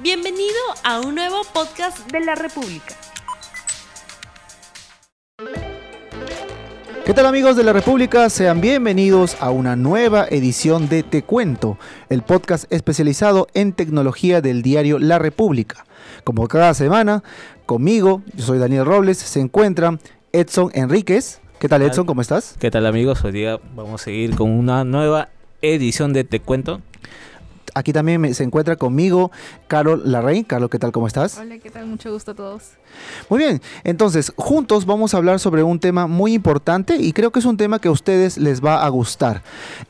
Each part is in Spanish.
Bienvenido a un nuevo podcast de la República. ¿Qué tal amigos de la República? Sean bienvenidos a una nueva edición de Te Cuento, el podcast especializado en tecnología del diario La República. Como cada semana, conmigo, yo soy Daniel Robles, se encuentra Edson Enríquez. ¿Qué tal Edson? ¿Cómo estás? ¿Qué tal amigos? Hoy día vamos a seguir con una nueva edición de Te Cuento. Aquí también me- se encuentra conmigo Carol Larraín. Carol, ¿qué tal? ¿Cómo estás? Hola, ¿qué tal? Mucho gusto a todos. Muy bien, entonces juntos vamos a hablar sobre un tema muy importante y creo que es un tema que a ustedes les va a gustar.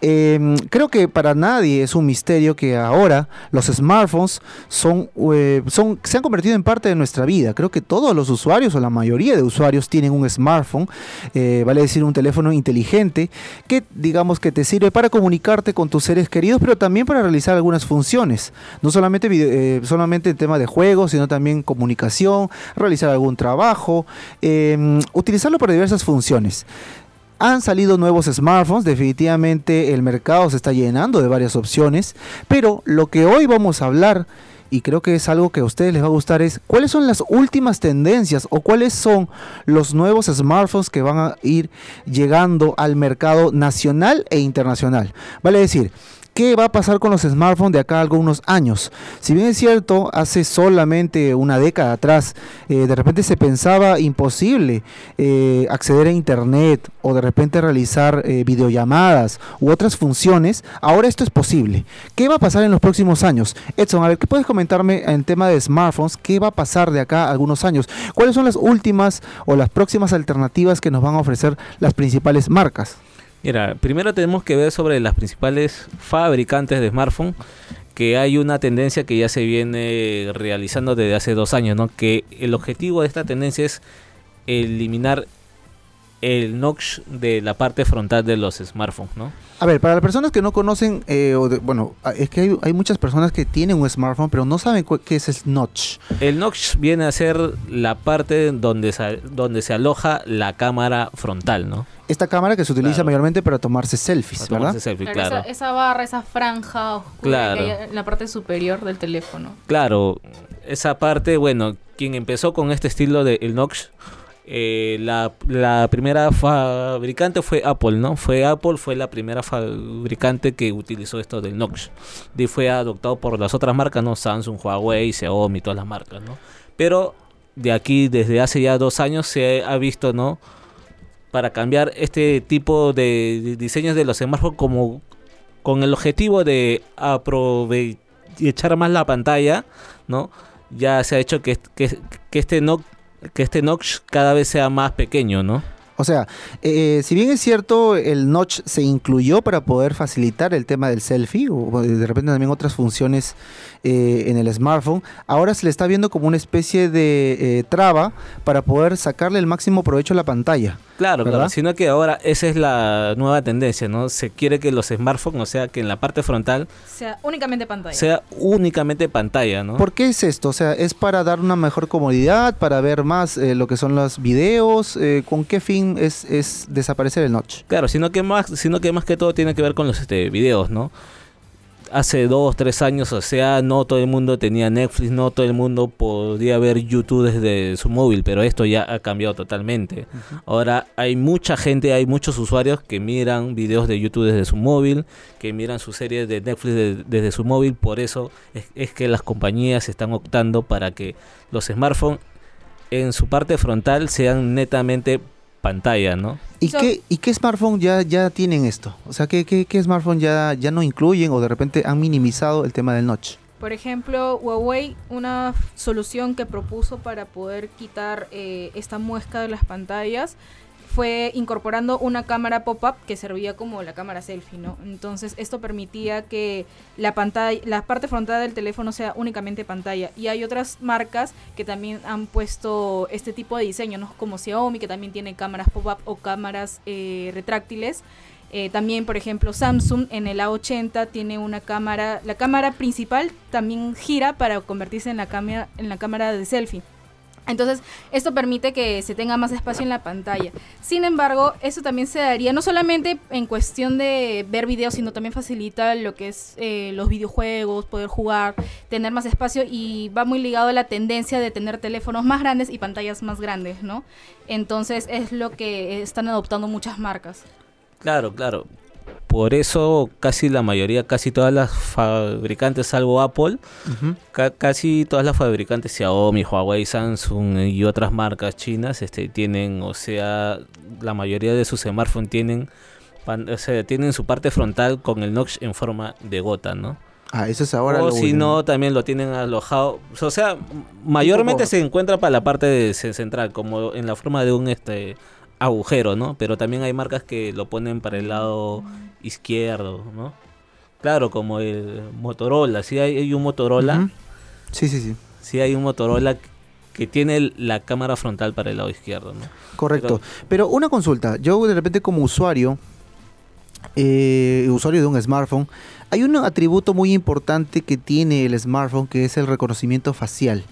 Eh, creo que para nadie es un misterio que ahora los smartphones son, eh, son, se han convertido en parte de nuestra vida. Creo que todos los usuarios o la mayoría de usuarios tienen un smartphone, eh, vale decir un teléfono inteligente que digamos que te sirve para comunicarte con tus seres queridos, pero también para realizar algunas funciones. No solamente, eh, solamente el tema de juegos, sino también comunicación, realizar algún trabajo, eh, utilizarlo para diversas funciones. Han salido nuevos smartphones, definitivamente el mercado se está llenando de varias opciones, pero lo que hoy vamos a hablar, y creo que es algo que a ustedes les va a gustar, es cuáles son las últimas tendencias o cuáles son los nuevos smartphones que van a ir llegando al mercado nacional e internacional. Vale decir, ¿Qué va a pasar con los smartphones de acá a algunos años? Si bien es cierto, hace solamente una década atrás, eh, de repente se pensaba imposible eh, acceder a Internet o de repente realizar eh, videollamadas u otras funciones, ahora esto es posible. ¿Qué va a pasar en los próximos años? Edson, a ver, ¿qué puedes comentarme en tema de smartphones? ¿Qué va a pasar de acá algunos años? ¿Cuáles son las últimas o las próximas alternativas que nos van a ofrecer las principales marcas? Mira, primero tenemos que ver sobre las principales fabricantes de smartphone, que hay una tendencia que ya se viene realizando desde hace dos años, ¿no? Que el objetivo de esta tendencia es eliminar el notch de la parte frontal de los smartphones, ¿no? A ver, para las personas que no conocen, eh, o de- bueno, es que hay, hay muchas personas que tienen un smartphone, pero no saben qué es el notch. El notch viene a ser la parte donde se, donde se aloja la cámara frontal, ¿no? Esta cámara que se utiliza Claro. mayormente para tomarse selfies, Para ¿verdad? selfie, claro. Esa, esa barra, esa franja oscura Claro. que hay en la parte superior del teléfono. Claro, esa parte, bueno, quien empezó con este estilo de el notch, eh, la, la primera fabricante fue Apple, ¿no? Fue Apple, fue la primera fabricante que utilizó esto del notch. Y fue adoptado por las otras marcas, ¿no? Samsung, Huawei, Xiaomi, todas las marcas, ¿no? Pero de aquí, desde hace ya dos años, se ha visto, ¿no? Para cambiar este tipo de diseños de los smartphones como con el objetivo de aprovechar más la pantalla, ¿no? Ya se ha hecho que, que, que este no que este notch cada vez sea más pequeño, ¿no? O sea, eh, si bien es cierto, el notch se incluyó para poder facilitar el tema del selfie, o de repente también otras funciones eh, en el smartphone, ahora se le está viendo como una especie de eh, traba para poder sacarle el máximo provecho a la pantalla. Claro, ¿Verdad? claro, sino que ahora esa es la nueva tendencia, ¿no? Se quiere que los smartphones, o sea, que en la parte frontal sea, únicamente pantalla. sea únicamente pantalla, ¿no? ¿Por qué es esto? O sea, ¿es para dar una mejor comodidad, para ver más eh, lo que son los videos? Eh, ¿Con qué fin es, es desaparecer el notch? Claro, sino que más, sino que más que todo tiene que ver con los este, videos, ¿no? Hace dos, tres años, o sea, no todo el mundo tenía Netflix, no todo el mundo podía ver YouTube desde su móvil, pero esto ya ha cambiado totalmente. Ahora hay mucha gente, hay muchos usuarios que miran videos de YouTube desde su móvil, que miran sus series de Netflix de- desde su móvil, por eso es, es que las compañías están optando para que los smartphones en su parte frontal sean netamente pantalla, ¿no? ¿Y, So- qué, ¿Y qué smartphone ya, ya tienen esto? O sea, ¿qué, qué, qué smartphone ya, ya no incluyen o de repente han minimizado el tema del notch? Por ejemplo, Huawei, una solución que propuso para poder quitar eh, esta muesca de las pantallas fue incorporando una cámara pop-up que servía como la cámara selfie, ¿no? Entonces esto permitía que la pantalla, la parte frontal del teléfono sea únicamente pantalla. Y hay otras marcas que también han puesto este tipo de diseño, ¿no? Como Xiaomi, que también tiene cámaras pop-up o cámaras eh, retráctiles. Eh, también, por ejemplo, Samsung en el A80 tiene una cámara, la cámara principal también gira para convertirse en la cámara, en la cámara de selfie. Entonces, esto permite que se tenga más espacio en la pantalla. Sin embargo, eso también se daría no solamente en cuestión de ver videos, sino también facilita lo que es eh, los videojuegos, poder jugar, tener más espacio y va muy ligado a la tendencia de tener teléfonos más grandes y pantallas más grandes, ¿no? Entonces, es lo que están adoptando muchas marcas. Claro, claro. Por eso casi la mayoría, casi todas las fabricantes, salvo Apple, ca- casi todas las fabricantes, Xiaomi, Huawei, Samsung y otras marcas chinas, este, tienen, o sea, la mayoría de sus smartphones tienen, o sea, tienen su parte frontal con el notch en forma de gota, ¿no? Ah, eso es ahora o si no, también lo tienen alojado. O sea, mayormente se encuentra para la parte de- ce- central, como en la forma de un este agujero, ¿no? Pero también hay marcas que lo ponen para el lado izquierdo, ¿no? Claro, como el Motorola. Sí hay, hay un Motorola. Sí, sí, sí. Sí hay un Motorola que tiene la cámara frontal para el lado izquierdo, ¿no? Correcto. Pero una consulta, yo de repente como usuario, eh, usuario de un smartphone, hay un atributo muy importante que tiene el smartphone que es el reconocimiento facial.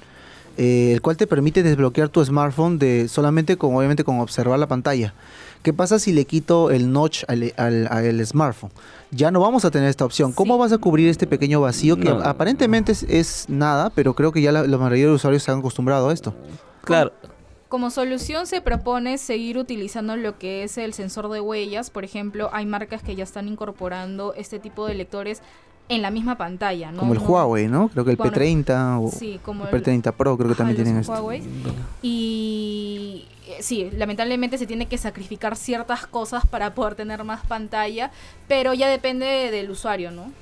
Eh, el cual te permite desbloquear tu smartphone de solamente con obviamente con observar la pantalla. ¿Qué pasa si le quito el notch al, al- al smartphone? Ya no vamos a tener esta opción. ¿Cómo Sí. vas a cubrir este pequeño vacío que No. aparentemente es, es nada, pero creo que ya la, la mayoría de usuarios se han acostumbrado a esto? Claro, Como solución se propone seguir utilizando lo que es el sensor de huellas. Por ejemplo, hay marcas que ya están incorporando este tipo de lectores en la misma pantalla, ¿no? Como el No- Huawei, ¿no? Creo que el Bueno, P30 o Sí, como el P30 Pro creo que también tienen esto. Huawei. Y eh, sí, lamentablemente se tiene que sacrificar ciertas cosas para poder tener más pantalla, pero ya depende del usuario, ¿no?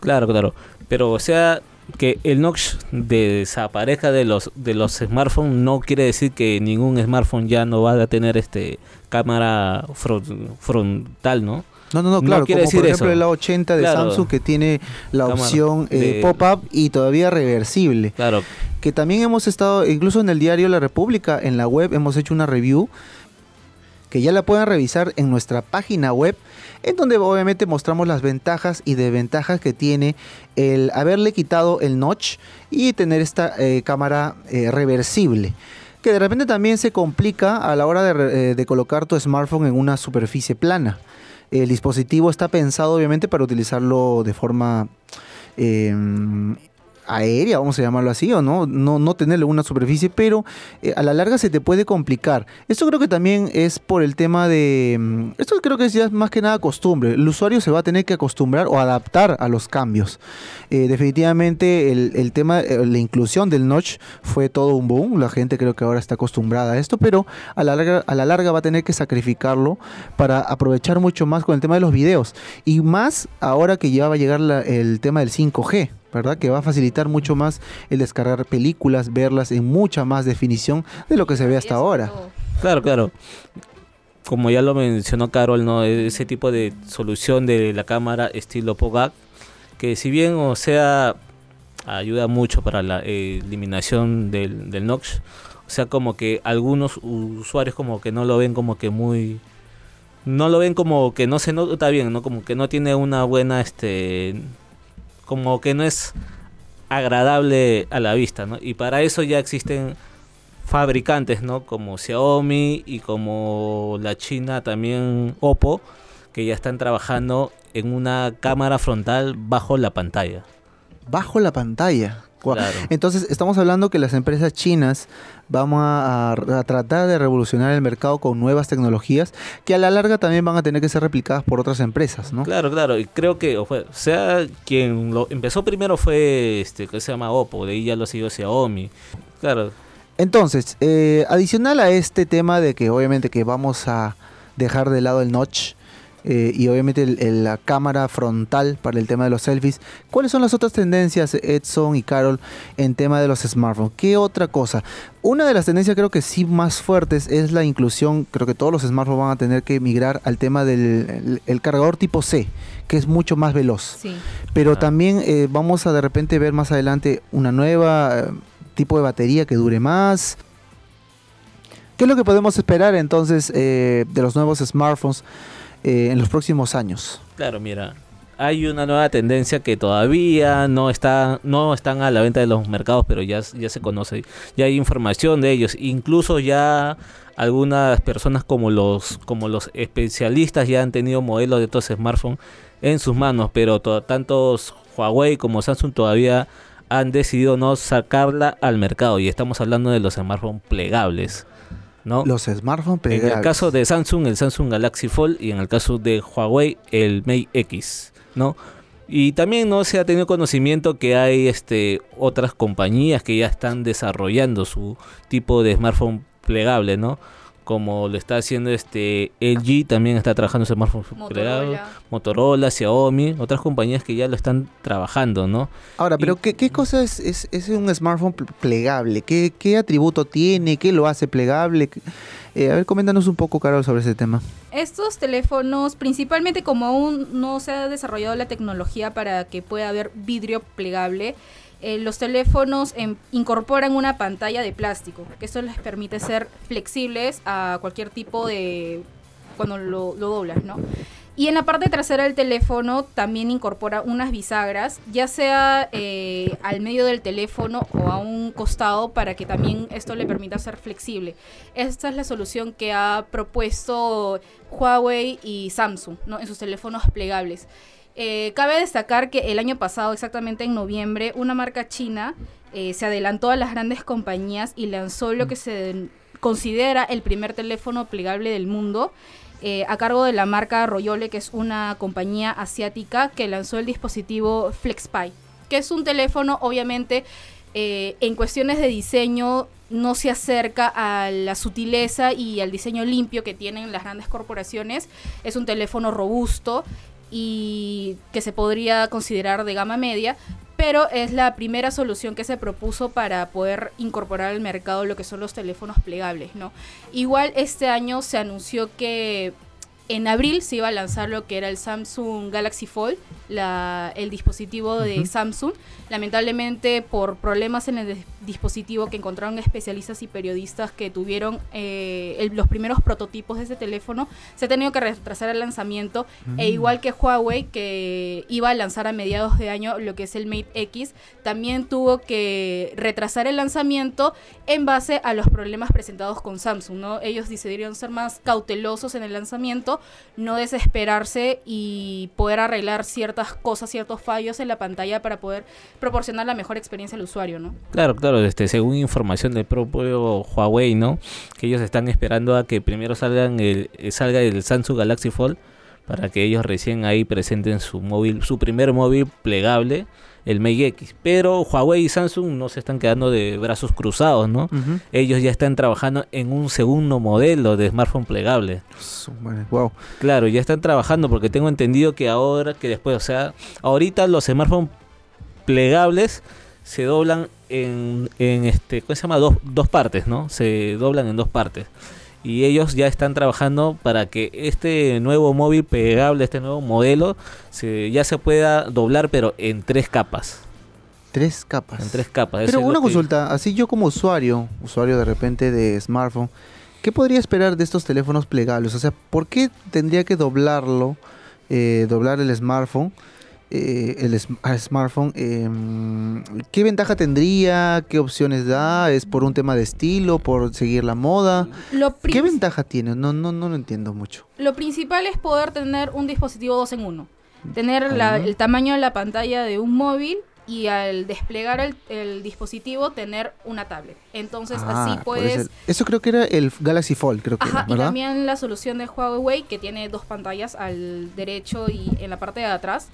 Claro, claro. Pero o sea que el notch desaparezca de los de los smartphones no quiere decir que ningún smartphone ya no va a tener este cámara fron- frontal, ¿no? No, no, no, claro, como por ejemplo eso. el A80 de Claro. Samsung que tiene la Cámara opción eh, de- pop-up y todavía reversible. Claro, Que también hemos estado, incluso en el diario La República, en la web, hemos hecho una review que ya la pueden revisar en nuestra página web, en donde obviamente mostramos las ventajas y desventajas que tiene el haberle quitado el notch y tener esta eh, cámara eh, reversible. Que de repente también se complica a la hora de, eh, de colocar tu smartphone en una superficie plana. El dispositivo está pensado obviamente para utilizarlo de forma eh, aérea, vamos a llamarlo así, o no, no, tenerle una superficie, pero eh, a la larga se te puede complicar. Esto creo que también es por el tema de... mm, Esto creo que es ya más que nada costumbre. El usuario se va a tener que acostumbrar o adaptar a los cambios. Eh, definitivamente el, tema, eh, la inclusión del notch fue todo un boom. La gente creo que ahora está acostumbrada a esto, pero a la larga, a la larga va a tener que sacrificarlo para aprovechar mucho más con el tema de los videos. Y más ahora que ya va a llegar el tema del 5G. ¿Verdad? Que va a facilitar mucho más el descargar películas, verlas en mucha más definición de lo que se ve hasta ahora. claro, claro. Como ya lo mencionó Carol, ¿no? Ese tipo de solución de la cámara estilo POGAC, que si bien, o sea, ayuda mucho para la eh, eliminación del, del notch, o sea, como que algunos usuarios como que no lo ven como que muy... No lo ven como que no se nota bien, ¿no? Como que no tiene una buena, este... Como que no es agradable a la vista, ¿no? Y para eso ya existen fabricantes, ¿no? Como Xiaomi y como la China también Oppo, que ya están trabajando en una cámara frontal bajo la pantalla. Bajo la pantalla. Claro. Entonces, estamos hablando que las empresas chinas van a, a tratar de revolucionar el mercado con nuevas tecnologías que a la larga también van a tener que ser replicadas por otras empresas, ¿no? Claro, claro, y creo que o sea quien lo empezó primero fue este que se llama Oppo, de ahí ya lo siguió Xiaomi. Claro, Entonces, eh, adicional a este tema de que obviamente que vamos a dejar de lado el notch eh, y obviamente el- el- la cámara frontal para el tema de los selfies, ¿cuáles son las otras tendencias, Edson y Carol, en tema de los smartphones? ¿Qué otra cosa? Una de las tendencias creo que sí más fuertes es la inclusión, creo que todos los smartphones van a tener que migrar al tema del el- el cargador tipo C, que es mucho más veloz Sí. pero Ah. también eh, vamos a de repente ver más adelante una nueva eh, tipo de batería que dure más. ¿Qué es lo que podemos esperar entonces eh, de los nuevos smartphones eh, en los próximos años? claro, mira, hay una nueva tendencia que todavía no está no están a la venta de los mercados, pero ya, se conoce, ya hay información de ellos, incluso ya algunas personas como los como los especialistas ya han tenido modelos de estos smartphones en sus manos, pero to- tantos Huawei como Samsung todavía han decidido no sacarla al mercado. Y estamos hablando de los smartphones plegables, ¿no? Los smartphones En el plegables. caso de Samsung, el Samsung Galaxy Fold y en el caso de Huawei, el Mate X, ¿no? Y también no se ha tenido conocimiento que hay este otras compañías que ya están desarrollando su tipo de smartphone plegable, ¿no? Como lo está haciendo este LG, también está trabajando en smartphone plegable, Motorola. Motorola, Xiaomi, otras compañías que ya lo están trabajando, ¿no? Ahora, pero Y- ¿qué, qué cosa es, es, es un smartphone pl- plegable? ¿Qué, ¿Qué atributo tiene? ¿Qué lo hace plegable? Eh, a ver, coméntanos un poco, Carol, sobre ese tema. Estos teléfonos, principalmente como aún no se ha desarrollado la tecnología para que pueda haber vidrio plegable, eh, los teléfonos em, incorporan una pantalla de plástico, que eso les permite ser flexibles a cualquier tipo de... cuando lo, lo doblas, ¿no? Y en la parte trasera del teléfono también incorpora unas bisagras, ya sea eh, al medio del teléfono o a un costado, para que también esto le permita ser flexible. Esta es la solución que ha propuesto Huawei y Samsung ¿no? en sus teléfonos plegables. Eh, cabe destacar que el año pasado, exactamente en noviembre, una marca china eh, se adelantó a las grandes compañías y lanzó lo que se considera el primer teléfono plegable del mundo. eh, a cargo de la marca Royole, que es una compañía asiática que lanzó el dispositivo FlexPi, que es un teléfono obviamente en cuestiones de diseño no se acerca a la sutileza y al diseño limpio que tienen las grandes corporaciones. Es un teléfono robusto y que se podría considerar de gama media, pero es la primera solución que se propuso para poder incorporar al mercado lo que son los teléfonos plegables, ¿no? Igual este año se anunció que en abril se iba a lanzar lo que era el Samsung Galaxy Fold, la- el dispositivo de. Samsung. Lamentablemente por problemas en el dispositivo que encontraron especialistas y periodistas que tuvieron eh, el- los primeros prototipos de ese teléfono, se ha tenido que retrasar el lanzamiento. E igual que Huawei, que iba a lanzar a mediados de año lo que es el Mate X, también tuvo que retrasar el lanzamiento en base a los problemas presentados con Samsung, ¿no? Ellos decidieron ser más cautelosos en el lanzamiento, no desesperarse y poder arreglar ciertas cosas, ciertos fallos en la pantalla para poder proporcionar la mejor experiencia al usuario, ¿no? Claro, claro, este, según información del propio Huawei, ¿no? Que ellos están esperando a que primero salgan el, eh, salga el Samsung Galaxy Fold para que ellos recién ahí presenten su móvil, su primer móvil plegable, el Mate X. Pero Huawei y Samsung no se están quedando de brazos cruzados, ¿no? Ellos ya están trabajando en un segundo modelo de smartphone plegable. Wow. Claro, ya están trabajando porque tengo entendido que ahora, que después, o sea, ahorita los smartphones plegables se doblan en, en este, ¿cómo se llama? Dos, dos partes, ¿no? Se doblan en dos partes. Y ellos ya están trabajando para que este nuevo móvil plegable, este nuevo modelo, se, ya se pueda doblar, pero en tres capas. Tres capas. En tres capas. Pero una que- consulta, así yo como usuario, usuario de repente de smartphone, ¿qué podría esperar de estos teléfonos plegables? O sea, ¿por qué tendría que doblarlo, eh, doblar el smartphone? Eh, el smartphone, em, ¿qué ventaja tendría? ¿Qué opciones da? ¿Es por un tema de estilo? ¿Por seguir la moda? Lo, ¿Qué ventaja tiene? No, no, no lo entiendo mucho. lo principal es poder tener un dispositivo dos en uno. Tener la- Ajá. el tamaño de la pantalla de un móvil y al desplegar el, el dispositivo tener una tablet. Entonces Ah, así puedes... Eso creo que era el Galaxy Fold, creo que Ajá, era, y ¿verdad? también la solución de Huawei que tiene dos pantallas al derecho y en la parte de atrás.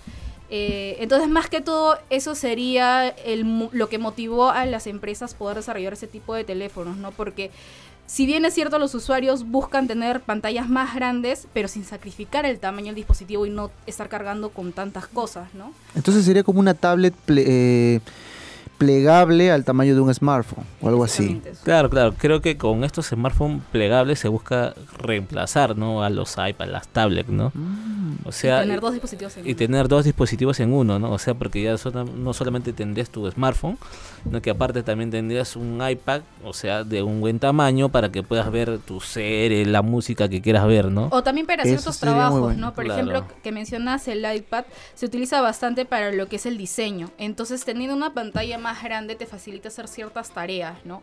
Eh, entonces, más que todo, eso sería el, lo que motivó a las empresas poder desarrollar ese tipo de teléfonos, ¿no? Porque si bien es cierto, los usuarios buscan tener pantallas más grandes, pero sin sacrificar el tamaño del dispositivo y no estar cargando con tantas cosas, ¿no? Entonces sería como una tablet ple- eh, plegable al tamaño de un smartphone o algo así. Eso. Claro, claro. Creo que con estos smartphones plegables se busca reemplazar, ¿no? A los iPads, las tablets, ¿no? Mm. O sea, y tener dos dispositivos en y uno. tener dos dispositivos en uno, ¿no? O sea, porque ya sola- no solamente tendrías tu smartphone, sino que aparte también tendrías un iPad, o sea, de un buen tamaño para que puedas ver tu serie, la música que quieras ver, ¿no? O también para Eso ciertos trabajos, bueno. ¿no? Por Claro. ejemplo, que mencionas el iPad, se utiliza bastante para lo que es el diseño. Entonces, teniendo una pantalla más grande te facilita hacer ciertas tareas, ¿no?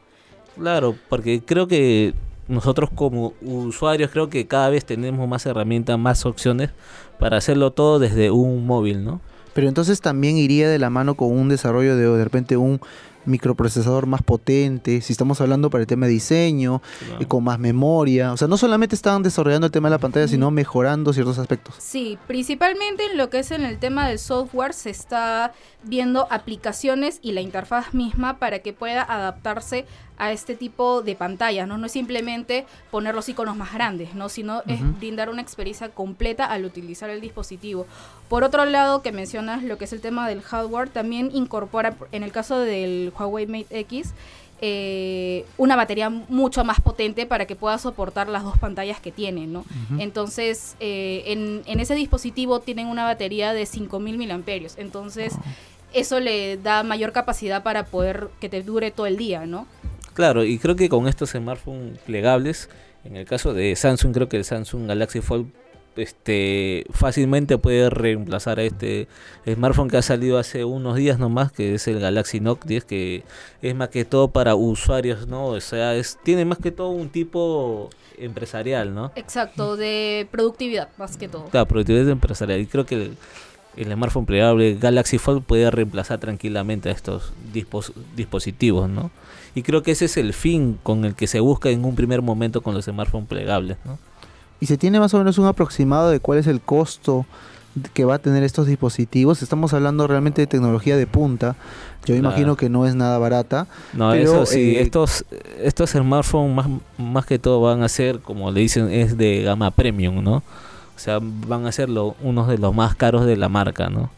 Claro, porque creo que nosotros como usuarios creo que cada vez tenemos más herramientas, más opciones para hacerlo todo desde un móvil, ¿no? Pero entonces también iría de la mano con un desarrollo de de repente un microprocesador más potente, si estamos hablando para el tema de diseño, Claro. y con más memoria. O sea, no solamente están desarrollando el tema de la pantalla, sino mejorando ciertos aspectos. Sí, principalmente en lo que es en el tema del software se está viendo aplicaciones y la interfaz misma para que pueda adaptarse a este tipo de pantallas, ¿no? No es simplemente poner los iconos más grandes, ¿no? Sino es brindar una experiencia completa al utilizar el dispositivo. Por otro lado, que mencionas lo que es el tema del hardware, también incorpora, en el caso del Huawei Mate X, eh, una batería mucho más potente para que pueda soportar las dos pantallas que tiene, ¿no? Entonces, eh, en, en ese dispositivo tienen una batería de 5000 miliamperios. Entonces, eso le da mayor capacidad para poder que te dure todo el día, ¿no? Claro, y creo que con estos smartphones plegables, en el caso de Samsung, creo que el Samsung Galaxy Fold este fácilmente puede reemplazar a este smartphone que ha salido hace unos días nomás, que es el Galaxy Note 10, que es más que todo para usuarios, ¿no? O sea, es, tiene más que todo un tipo empresarial, ¿no? Exacto, de productividad, más que todo. Claro, productividad empresarial. Y creo que el, el smartphone plegable Galaxy Fold puede reemplazar tranquilamente a estos dispos- dispositivos, ¿no? Y creo que ese es el fin con el que se busca en un primer momento con los smartphones plegables, ¿no? ¿Y se tiene más o menos un aproximado de cuál es el costo que va a tener estos dispositivos? Estamos hablando realmente de tecnología de punta. Yo Claro. imagino que no es nada barata. No, Pero, eso sí, eh, estos, estos smartphones más, más que todo van a ser, como le dicen, es de gama premium, ¿no? O sea, van a ser lo- unos de los más caros de la marca, ¿no?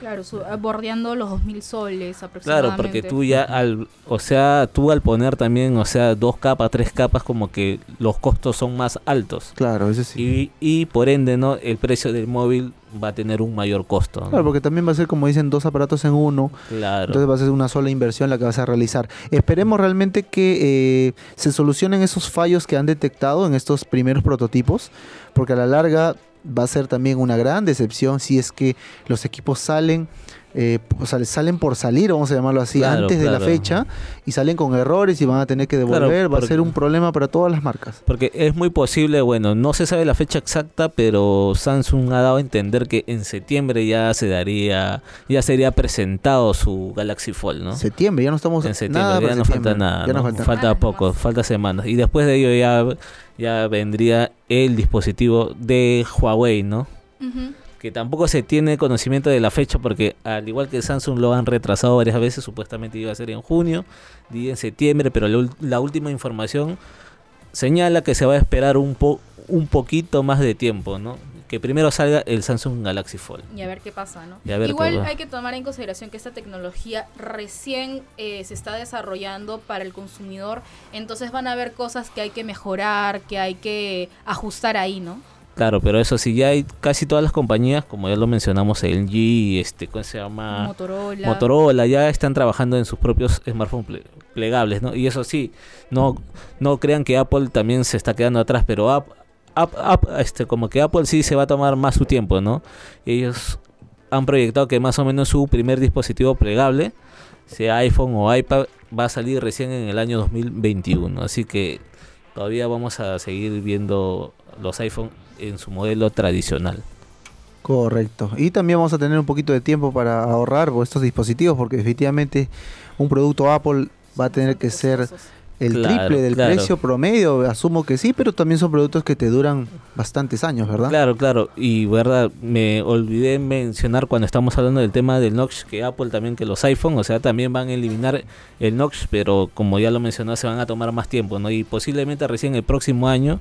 Claro, su- bordeando los 2000 soles Claro, aproximadamente. porque tú ya al, o sea, tú al poner también, o sea, dos capas, tres capas, como que los costos son más altos. Claro, ese sí. Y, y por ende, ¿no? El precio del móvil va a tener un mayor costo. ¿no? Claro, porque también va a ser, como dicen, dos aparatos en uno. Claro. Entonces va a ser una sola inversión la que vas a realizar. Esperemos realmente que eh, se solucionen esos fallos que han detectado en estos primeros prototipos, porque a la larga va a ser también una gran decepción si es que los equipos salen, eh, o sea, salen por salir, vamos a llamarlo así, Claro, antes de la fecha y salen con errores y van a tener que devolver. va a ser un problema para todas las marcas. Porque es muy posible, bueno, no se sabe la fecha exacta, pero Samsung ha dado a entender que en septiembre ya se daría, ya sería presentado su Galaxy Fold, ¿no? Septiembre, ya no estamos en septiembre, nada ya no septiembre, falta nada, ya no ¿no? falta falta Semanas poco, falta semanas. Y después de ello ya, ya vendría el dispositivo de Huawei, ¿no? Ujú. Que tampoco se tiene conocimiento de la fecha porque al igual que Samsung lo han retrasado varias veces, supuestamente iba a ser en junio, di en septiembre, pero la, la última información señala que se va a esperar un po un poquito más de tiempo, ¿no? Que primero salga el Samsung Galaxy Fold. Y a ver qué pasa, ¿no? Igual hay que tomar en consideración que esta tecnología recién eh, se está desarrollando para el consumidor, entonces van a haber cosas que hay que mejorar, que hay que ajustar ahí, ¿no? Claro, pero eso sí, ya hay casi todas las compañías, como ya lo mencionamos, LG, este, ¿cómo se llama? Motorola. Motorola ya están trabajando en sus propios smartphones ple- plegables, ¿no? Y eso sí, no, no crean que Apple también se está quedando atrás, pero App- App- App- este, como que Apple sí se va a tomar más su tiempo, ¿no? Ellos han proyectado que más o menos su primer dispositivo plegable, sea iPhone o iPad, va a salir recién en el año 2021. Así que todavía vamos a seguir viendo los iPhone en su modelo tradicional. Correcto. Y también vamos a tener un poquito de tiempo para ahorrar por estos dispositivos, porque definitivamente un producto Apple va a tener que ser el Claro, triple del claro. precio promedio. Asumo que sí, pero también son productos que te duran bastantes años, ¿verdad? Claro, claro. Y verdad, me olvidé mencionar cuando estamos hablando del tema del Nox que Apple también que los iPhone, o sea, también van a eliminar el Nox, pero como ya lo mencionó, se van a tomar más tiempo, ¿no? Y posiblemente recién el próximo año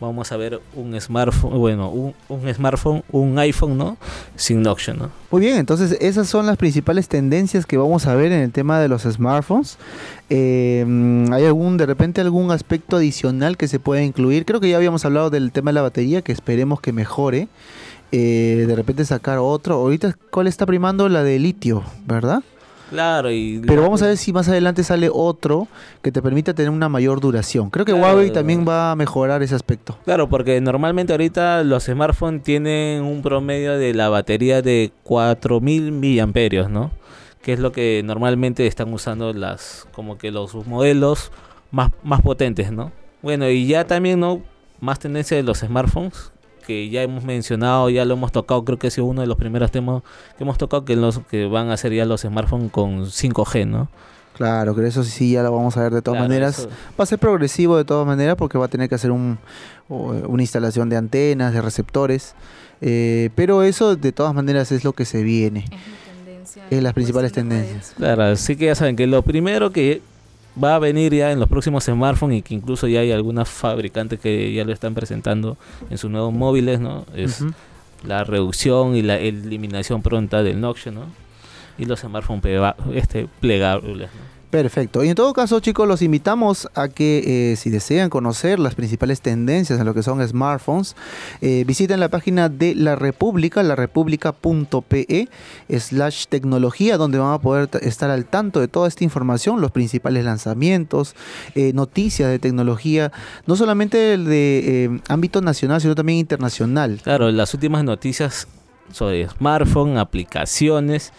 vamos a ver un smartphone, bueno, un, un smartphone, un iPhone, ¿no? Sin Nox, ¿no? Muy bien, entonces esas son las principales tendencias que vamos a ver en el tema de los smartphones. Mm, ¿Hay algún, de repente, algún aspecto adicional que se pueda incluir? Creo que ya habíamos hablado del tema de la batería, que esperemos que mejore. eh, de repente sacar otro. Ahorita, ¿cuál está primando? La de litio, ¿verdad? Claro, y Pero vamos a ver si más adelante sale otro que te permita tener una mayor duración. Creo que Claro. Huawei también va a mejorar ese aspecto. Claro, porque normalmente ahorita los smartphones tienen un promedio de la batería de 4000 miliamperios, ¿no? Que es lo que normalmente están usando las como que los modelos más más potentes, ¿no? Bueno, y ya también no más tendencia de los smartphones que ya hemos mencionado, ya lo hemos tocado, creo que ha sido uno de los primeros temas que hemos tocado que los que van a ser ya los smartphones con 5G, ¿no? Claro, que eso sí ya lo vamos a ver de todas Claro, maneras. eso- Va a ser progresivo de todas maneras porque va a tener que hacer un, una instalación de antenas, de receptores. eh, pero eso de todas maneras es lo que se viene. Es tendencia. Es las principales cuestión de tendencias. Claro, así que ya saben que lo primero que va a venir ya en los próximos smartphones y que incluso ya hay algunas fabricantes que ya lo están presentando en sus nuevos móviles, ¿no? Es la reducción y la eliminación pronta del notch, ¿no? Y los smartphones este, plegables, ¿no? Perfecto. Y en todo caso, chicos, los invitamos a que eh, si desean conocer las principales tendencias en lo que son smartphones, eh, visiten la página de La República, larepublica.pe slash tecnología, donde van a poder estar al tanto de toda esta información, los principales lanzamientos, eh, noticias de tecnología, no solamente el de ámbito nacional, sino también internacional. Claro, las últimas noticias sobre smartphone, aplicaciones,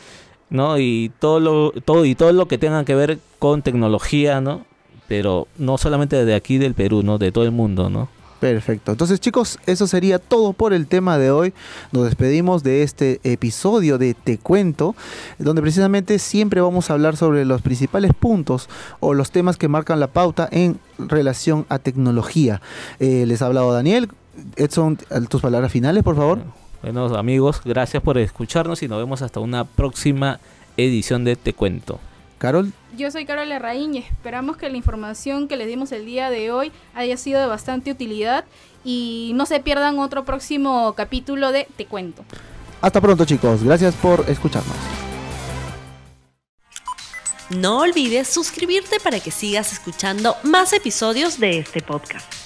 ¿no? Y todo lo, todo, y todo lo que tenga que ver con tecnología, ¿no? Pero no solamente de aquí del Perú, ¿no? De todo el mundo, ¿no? Perfecto. Entonces, chicos, eso sería todo por el tema de hoy. Nos despedimos de este episodio de Te Cuento, donde precisamente siempre vamos a hablar sobre los principales puntos o los temas que marcan la pauta en relación a tecnología. Eh, les ha hablado Daniel. Edson, tus palabras finales, por favor. Bueno, amigos, gracias por escucharnos y nos vemos hasta una próxima edición de Te Cuento. Carol, Yo soy Carol Larraín y esperamos que la información que les dimos el día de hoy haya sido de bastante utilidad y no se pierdan otro próximo capítulo de Te Cuento. hasta pronto, chicos. Gracias por escucharnos. No olvides suscribirte para que sigas escuchando más episodios de este podcast.